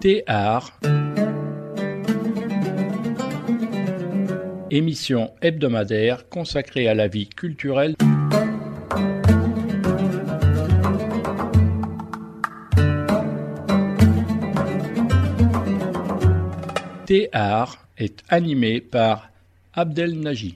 Théâtre Émission hebdomadaire consacrée à la vie culturelle. Théâtre est animé par Abdel Naji.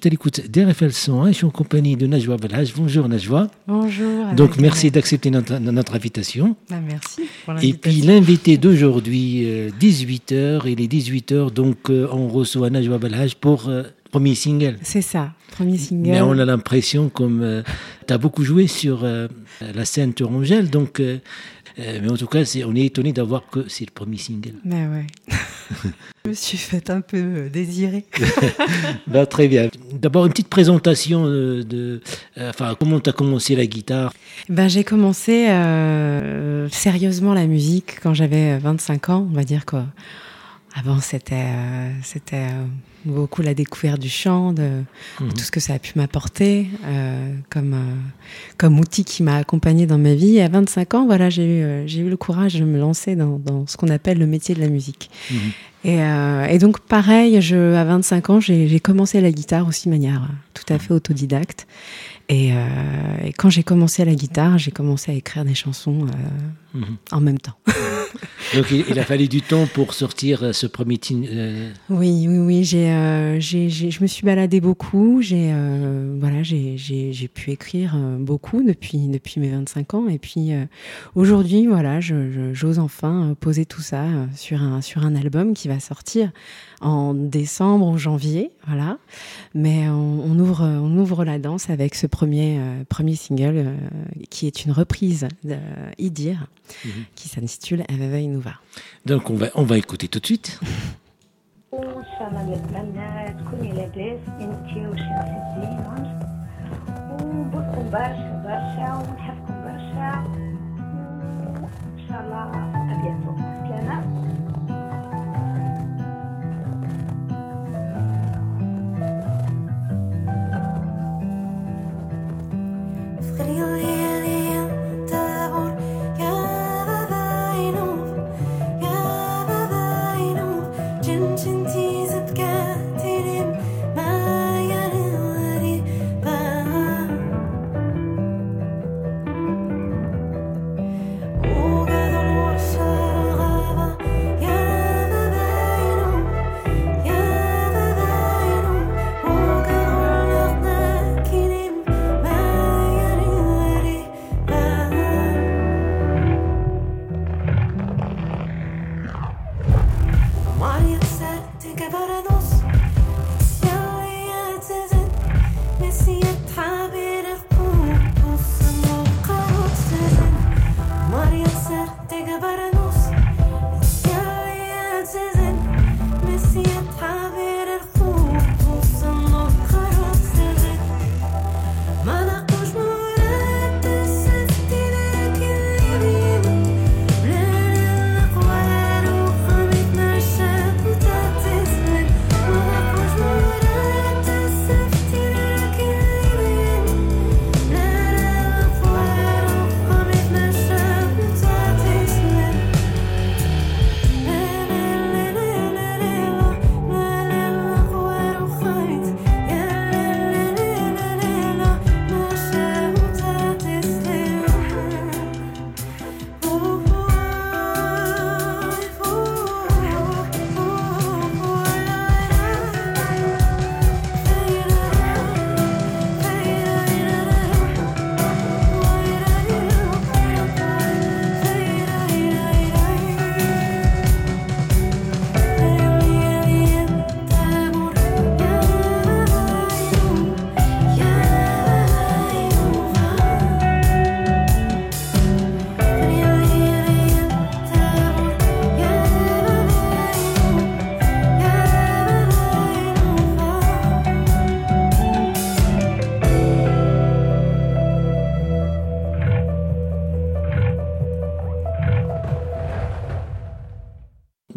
Bon, je l'écoute d'RFL 101, je suis en compagnie de Najwa Belhaj. Bonjour Najwa. Bonjour. Donc merci d'accepter notre, notre invitation. Bah, merci pour Et puis l'invité d'aujourd'hui, 18h, il est 18h, donc euh, on reçoit Najwa Belhaj pour euh, premier single. C'est ça, premier single. Mais on a l'impression, comme tu as beaucoup joué sur euh, la scène Tourangelle, donc... euh, euh, mais en tout cas, on est étonné d'avoir que c'est le premier single. Mais ouais. je me suis faite un peu euh, désirer. Bah, très bien. D'abord, une petite présentation euh, de... euh, Enfin, comment tu as commencé la guitare? Ben, j'ai commencé euh, sérieusement la musique quand j'avais 25 ans, on va dire quoi. Avant, c'était euh, c'était euh, beaucoup la découverte du chant, de, Mhm. tout ce que ça a pu m'apporter euh, comme, euh, comme outil qui m'a accompagné dans ma vie. Et à 25 ans, voilà, j'ai eu, euh, j'ai eu le courage de me lancer dans, dans ce qu'on appelle le métier de la musique. Mhm. Et, euh, et donc, pareil, je, à 25 ans, j'ai j'ai commencé la guitare aussi de manière tout à fait autodidacte. Et, euh, et quand j'ai commencé la guitare, j'ai commencé à écrire des chansons Mhm. en même temps. Donc il, il a fallu du temps pour sortir euh, ce premier tin- euh, Oui, oui, oui. J'ai, euh, j'ai, je me suis baladée beaucoup. J'ai, euh, voilà, j'ai, pu écrire beaucoup depuis, depuis mes 25 ans. Et puis aujourd'hui, voilà, j'ose enfin poser tout ça sur un, sur un album qui va sortir en décembre ou janvier, voilà. Mais on, on ouvre, on ouvre la danse avec ce premier, premier single qui est une reprise de Mhm. qui s'intitule Aveva Inuva. Donc on va, on va écouter tout de suite.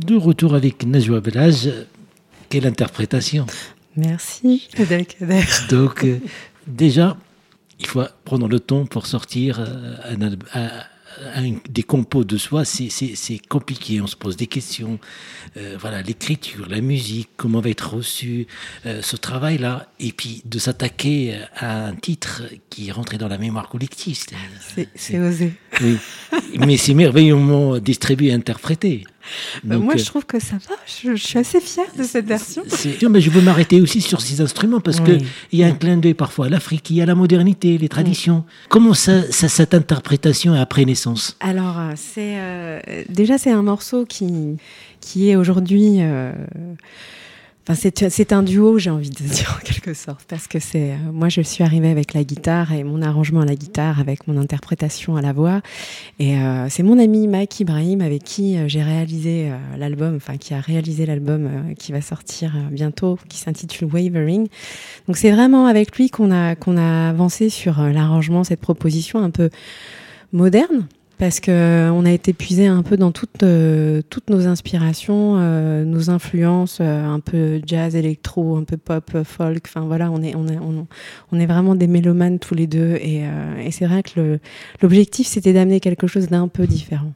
De retour avec Najwa Belage. Quelle interprétation Merci, Abdelkader. Donc, euh, déjà, il faut prendre le temps pour sortir euh, un, un- un- des compos de soi. C'est- compliqué, on se pose des questions. Euh, voilà, l'écriture, la musique, comment va être reçu euh, ce travail-là. Et puis, de s'attaquer à un titre qui est rentré dans la mémoire collective. c'est- osé. Oui. Mais c'est merveilleusement distribué et interprété. Bah, moi, euh, je trouve que ça va. Je, je suis assez fière de cette version. Non, mais je veux m'arrêter aussi sur ces instruments parce Oui. que il y a un clin d'œil parfois à l'Afrique, il y a la modernité, les traditions. Comment ça, ça- cette interprétation a pris naissance? Alors, euh, c'est euh, déjà c'est un morceau qui qui est aujourd'hui. euh, Enfin, c'est un duo, j'ai envie de dire en quelque sorte, parce que c'est euh, moi je suis arrivée avec la guitare et mon arrangement à la guitare, avec mon interprétation à la voix, et euh, c'est mon ami Mike Ibrahim avec qui euh, j'ai réalisé euh, l'album, enfin qui a réalisé l'album qui va sortir bientôt, qui s'intitule Wavering. Donc c'est vraiment avec lui qu'on a qu'on a avancé sur l'arrangement, cette proposition un peu moderne parce que euh, on a été puisé un peu dans toutes euh, toutes nos inspirations, euh, nos influences, euh, un peu jazz, électro, un peu pop, euh, folk. Enfin voilà, on est on est on, est vraiment des mélomanes tous les deux et, et c'est vrai que l'objectif c'était d'amener quelque chose d'un peu différent.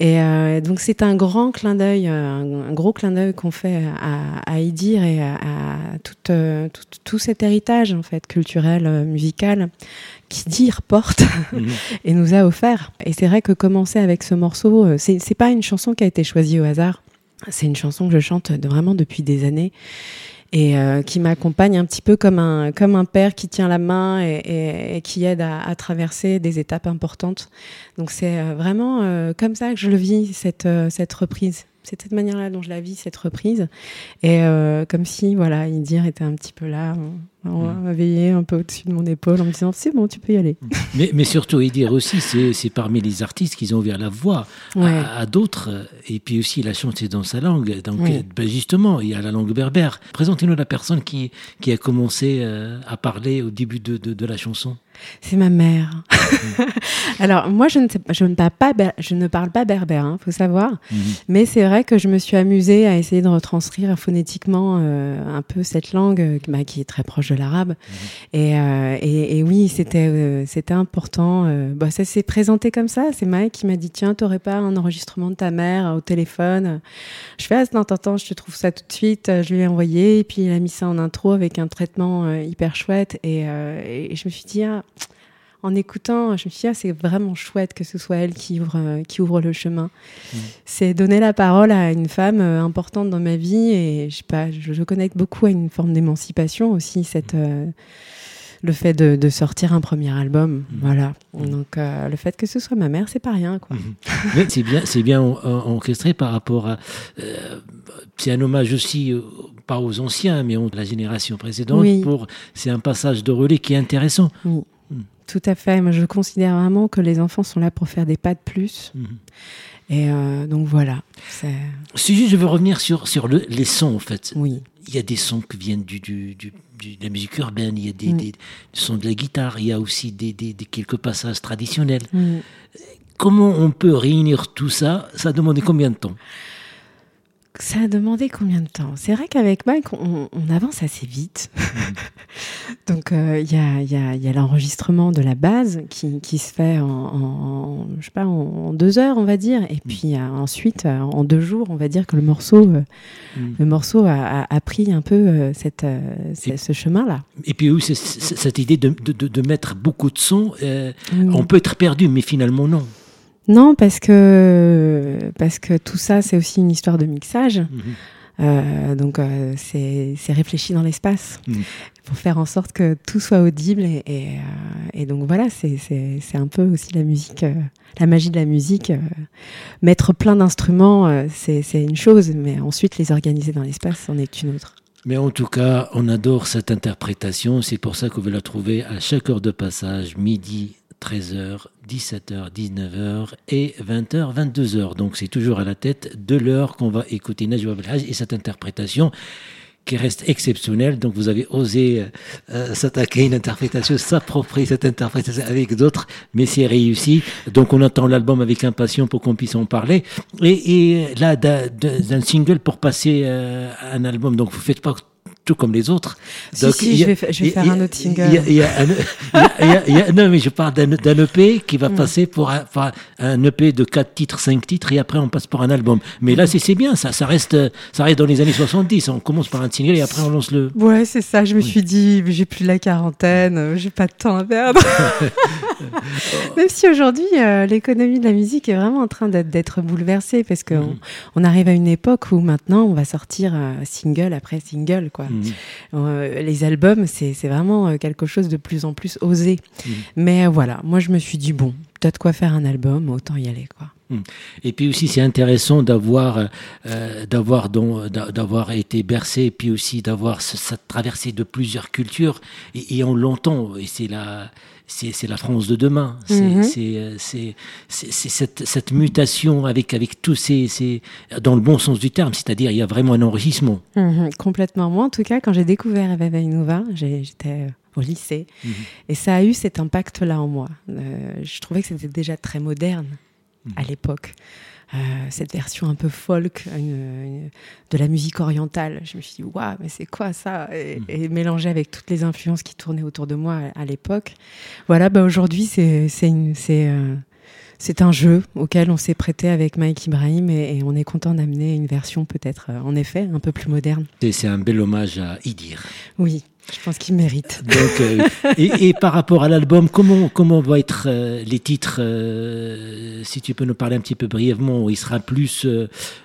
Et euh, donc c'est un grand clin d'œil, un, un gros clin d'œil qu'on fait à, à Idir et à, à tout, euh, tout, tout cet héritage en fait culturel, euh, musical qu'Idir porte et nous a offert. Et c'est vrai que commencer avec ce morceau, euh, c'est c'est pas une chanson qui a été choisie au hasard. C'est une chanson que je chante de- vraiment depuis des années et euh, qui m'accompagne un petit peu comme un comme un père qui tient la main et, et- et qui aide à, à traverser des étapes importantes. Donc c'est euh, vraiment euh, comme ça que je le vis cette euh, cette reprise. C'est de cette manière-là dont je la vis cette reprise et euh, comme si voilà Idir était un petit peu là, on, on m'a veillé un peu au-dessus de mon épaule en me disant c'est bon tu peux y aller. mais, mais surtout, et dire aussi, c'est parmi les artistes qui ont ouvert la voie à- Ouais. à, d'autres. Et puis aussi, la chante, c'est dans sa langue. Donc, euh, ben, justement, il y a la langue berbère. Présentez-nous la personne qui, qui a commencé euh, à parler au début de, de, de la chanson. C'est ma mère. Alors moi je ne sais pas, je ne parle pas je ne parle pas berbère, hein, faut savoir. Mhm. Mais c'est vrai que je me suis amusée à essayer de retranscrire phonétiquement euh, un peu cette langue bah, qui est très proche de l'arabe. Et, euh, et, et oui, c'était euh, c'était important. euh, bah, ça s'est présenté comme ça. C'est Mike qui m'a dit tiens, t'aurais pas un enregistrement de ta mère au téléphone? Je fais ah, non, attends, je te trouve ça tout de suite. Je lui ai envoyé et puis il a mis ça en intro avec un traitement hyper chouette. Et, et je me suis dit ah, en écoutant, je me suis dit, ah, c'est vraiment chouette que ce soit elle qui ouvre, euh, qui ouvre le chemin. C'est donner la parole à une femme euh, importante dans ma vie et je sais pas, je, je connecte beaucoup à une forme d'émancipation aussi, cette, euh, le fait de, de sortir un premier album. Voilà. Donc, euh, le fait que ce soit ma mère, c'est pas rien, quoi. Mais c'est bien, c'est bien en- en- orchestré par rapport à. euh, c'est un hommage aussi, pas aux anciens, mais aux- de la génération précédente. Oui. Pour, c'est un passage de relais qui est intéressant. Tout à fait. Moi, je considère vraiment que les enfants sont là pour faire des pas de plus. Mhm. Et euh, donc, voilà. Je veux revenir sur, sur le- les sons, en fait. Oui. Il y a des sons qui viennent du, du, du- du- de la musique urbaine, il y a des, Mm. des sons de la guitare, il y a aussi des, des- des quelques passages traditionnels. Mm. Comment on peut réunir tout ça? Ça a demandé combien de temps? Ça a demandé combien de temps? C'est vrai qu'avec Mike, on, on avance assez vite. Donc, euh, il y a, y a- y a l'enregistrement de la base qui, qui se fait en, en- je sais pas, en, en deux heures, on va dire. Et puis euh, ensuite, euh, en deux jours, on va dire que le morceau, euh, Mm. le morceau a, a- a pris un peu cette, ce, Et- ce chemin-là. Et puis oui, cette idée de, de- de- de mettre beaucoup de sons, Mm. on peut être perdu, mais finalement non. Non, parce que, parce que tout ça, c'est aussi une histoire de mixage. Mhm. Euh, donc euh, c'est réfléchi dans l'espace Mhm. pour faire en sorte que tout soit audible et, et, euh, et donc voilà c'est un peu aussi la musique la magie de la musique mettre plein d'instruments c'est c'est une chose mais ensuite les organiser dans l'espace c'en est une autre Mais en tout cas, on adore cette interprétation. C'est pour ça qu'on veut la trouver à chaque heure de passage, midi, 13h, 17h, 19h et 20h, 22h. Donc c'est toujours à la tête de l'heure qu'on va écouter Najwa Belhaj et cette interprétation qui reste exceptionnelle. Donc vous avez osé euh, s'attaquer à une interprétation, s'approprier cette interprétation avec d'autres, mais c'est réussi. Donc on attend l'album avec impatience pour qu'on puisse en parler. Et, et là, d'un single pour passer euh, à un album, donc vous faites pas tout comme les autres. Si, Donc, si, je vais, je vais faire un autre single. non, mais je parle d'un EP qui va mm. passer pour un, un, EP de 4 titres, 5 titres, et après on passe pour un album. Mais là, c'est bien, ça, ça, reste, ça reste dans les années 70. On commence par un single et après on lance le. Ouais, c'est ça. Je me suis dit, j'ai plus la quarantaine, j'ai pas de temps à perdre. Même si aujourd'hui, euh, l'économie de la musique est vraiment en train d'être bouleversée, parce qu'on mm. on arrive à une époque où maintenant on va sortir euh, single après single, quoi. Mm. Euh, les albums, c'est vraiment quelque chose de plus en plus osé. Mm. Mais voilà, moi je me suis dit, bon, peut de quoi faire un album, autant y aller, quoi. Et puis aussi, c'est intéressant d'avoir d'avoir d'avoir été bercé, et puis aussi d'avoir cette traversée de plusieurs cultures. Et, et on l'entend, et c'est la c'est la France de demain. C'est mhm. euh, cette, cette, mutation avec, avec tous ces, dans le bon sens du terme, c'est-à-dire il y a vraiment un enrichissement. Mhm, complètement. Moi, en tout cas, quand j'ai découvert Eva Vainova, j'étais euh, au lycée, mhm. et ça a eu cet impact-là en moi. Euh, je trouvais que c'était déjà très moderne à l'époque. Euh, cette version un peu folk de la musique orientale. Je me suis dit, waouh, mais c'est quoi ça et, mm. mélangé avec toutes les influences qui tournaient autour de moi à, l'époque. Voilà, bah aujourd'hui, c'est euh, c'est un jeu auquel on s'est prêté avec Mike Ibrahim et, on est content d'amener une version peut-être, euh, en effet, un peu plus moderne. C'est un bel hommage à Idir. Oui. Je pense qu'il mérite. Donc, euh, et, par rapport à l'album, comment, comment vont être euh, les titres euh, Si tu peux nous parler un petit peu brièvement, il sera plus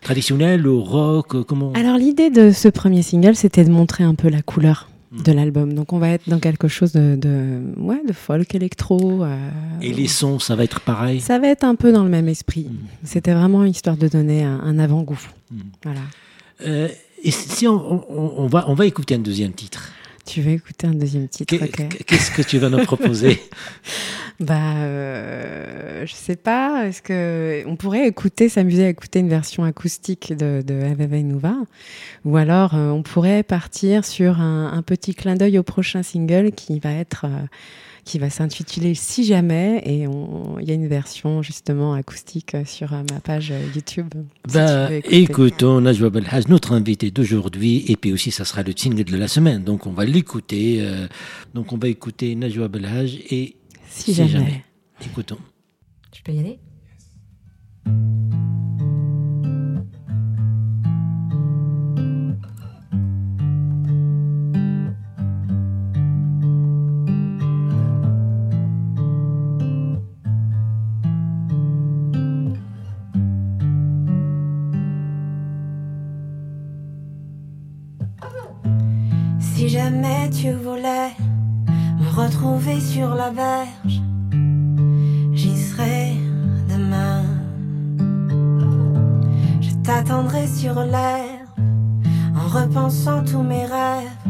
traditionnel ou rock comment... Alors l'idée de ce premier single, c'était de montrer un peu la couleur de hmm. l'album. Donc on va être dans quelque chose de, de, ouais, de folk électro. et les sons, ça va être pareil? Ça va être un peu dans le même esprit. Hmm. C'était vraiment histoire de donner un, avant-goût. Hmm. Voilà. et si on, on, va, on va écouter un deuxième titre tu veux écouter un deuxième titre Qu'est-ce que tu vas nous proposer? Bah, euh, je sais pas. Est-ce que on pourrait écouter, s'amuser à écouter une version acoustique de, de Ave Nova, ou alors euh, on pourrait partir sur un, petit clin d'œil au prochain single qui va être euh, qui va s'intituler Si jamais, et il y a une version justement acoustique sur euh, ma page euh, YouTube. bah, écoutons Najwa Belhaj, notre invité d'aujourd'hui, et puis aussi ça sera le single de la semaine, donc on va l'écouter. Euh, donc on va écouter Najwa Belhaj et Si, jamais. jamais. Écoutons. Tu peux y aller? Jamais tu voulais me retrouver sur la berge, j'y serai demain. Je t'attendrai sur l'air en repensant tous mes rêves.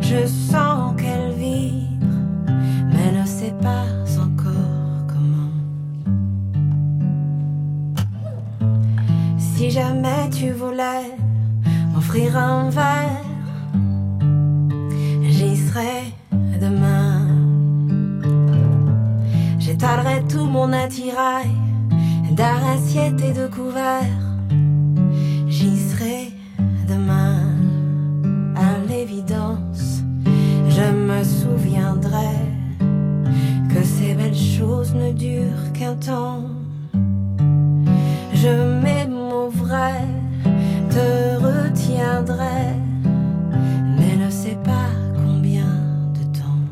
Je sens qu'elle vibre, mais ne sait pas encore comment. Si jamais tu voulais m'offrir un verre, j'y serai demain. J'étalerai tout mon attirail d'assiettes et de couverts. J'y serai je me souviendrai que ces belles choses ne durent qu'un temps. Je m'émouvrai, te retiendrai, mais ne sais pas combien de temps.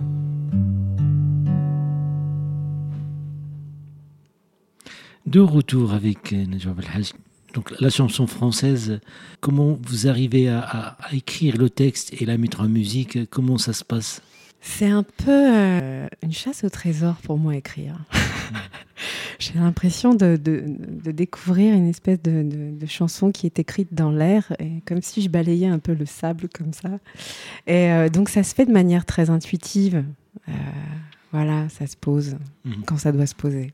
De retour avec Najwa Belhaj donc la chanson française, comment vous arrivez à, écrire le texte et la mettre en musique? Comment ça se passe? C'est un peu euh, une chasse au trésor pour moi écrire. J'ai l'impression de, de, de découvrir une espèce de, chanson qui est écrite dans l'air, et comme si je balayais un peu le sable comme ça. Et euh, donc ça se fait de manière très intuitive. Euh, voilà, ça se pose Mhm. quand ça doit se poser.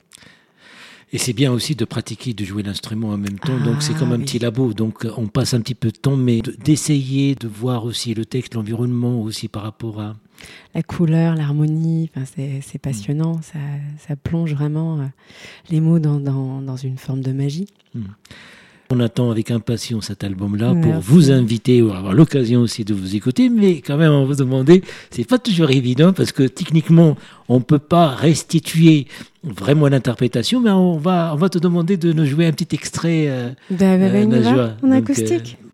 Et c'est bien aussi de pratiquer, de jouer l'instrument en même temps. donc c'est Ah, comme un oui. petit labo. Donc euh, on passe un petit peu de temps, mais de- d'essayer de voir aussi le texte, l'environnement aussi par rapport à. La couleur, l'harmonie, c'est passionnant. Ça, ça plonge vraiment euh, les mots dans, dans, dans une forme de magie. On attend avec impatience cet album-là pour vous inviter ou avoir l'occasion aussi de vous écouter, mais quand même on va vous demander, c'est pas toujours évident parce que techniquement on peut pas restituer vraiment l'interprétation, mais on va on va te demander de nous jouer un petit extrait. euh, Bah, bah, bah, Euh, on va, en acoustique. Brilliant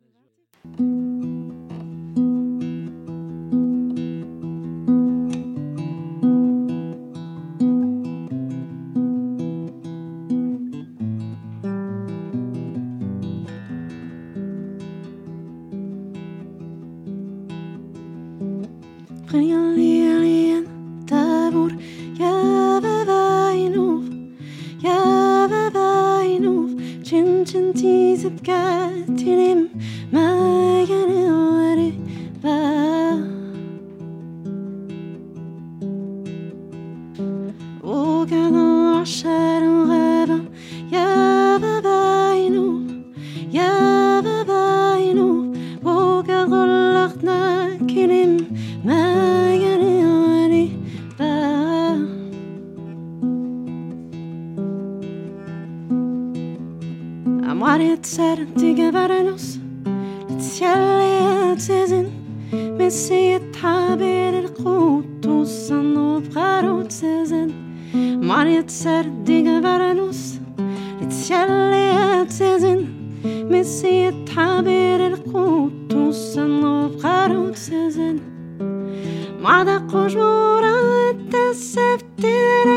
accepted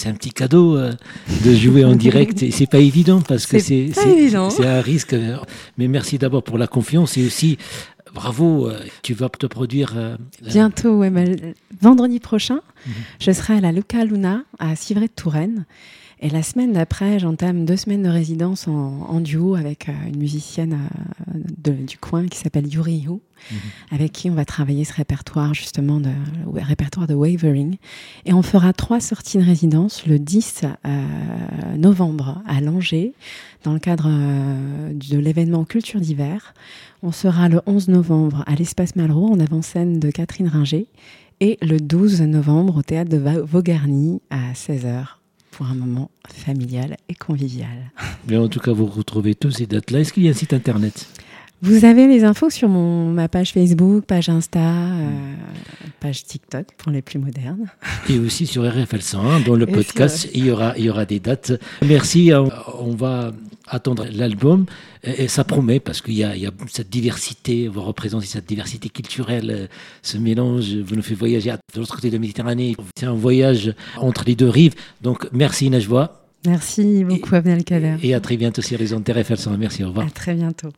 c'est un petit cadeau euh, de jouer en direct et c'est pas évident parce que c'est un risque. Mais merci d'abord pour la confiance et aussi bravo. euh, Tu vas te produire euh, Bientôt, ouais, bah, vendredi prochain, je serai à la Luca Luna à Civray de Touraine. Et la semaine d'après, j'entame deux semaines de résidence en, en duo avec euh, une musicienne euh, de- du coin qui s'appelle Yuri Yu, Mhm. avec qui on va travailler ce répertoire justement de le répertoire de Wavering. Et on fera trois sorties de résidence le 10 euh, novembre à Langeais dans le cadre de l'événement Culture d'hiver. On sera le 11 novembre à l'Espace Malraux en avant-scène de Catherine Ringer et le 12 novembre au théâtre de Va- Vaugarny à 16h pour un moment familial et convivial. Mais en tout cas, vous retrouvez tous ces dates-là. Est-ce qu'il y a un site internet? Vous avez les infos sur mon, ma page Facebook, page Insta, euh, page TikTok pour les plus modernes. Et aussi sur RFL 101, dans le Et podcast, il y, aura, il y aura des dates. Merci, on, on va attendre l'album et, et ça promet parce qu'il y, a- il y a cette diversité, vous représentez cette diversité culturelle, euh, ce mélange, vous nous faites voyager de l'autre côté de la Méditerranée. C'est un voyage entre les deux rives. Donc merci Najwa Merci beaucoup, Abdelkader. et à très bientôt sur les ondes de RFL 101. Merci, au revoir. À très bientôt.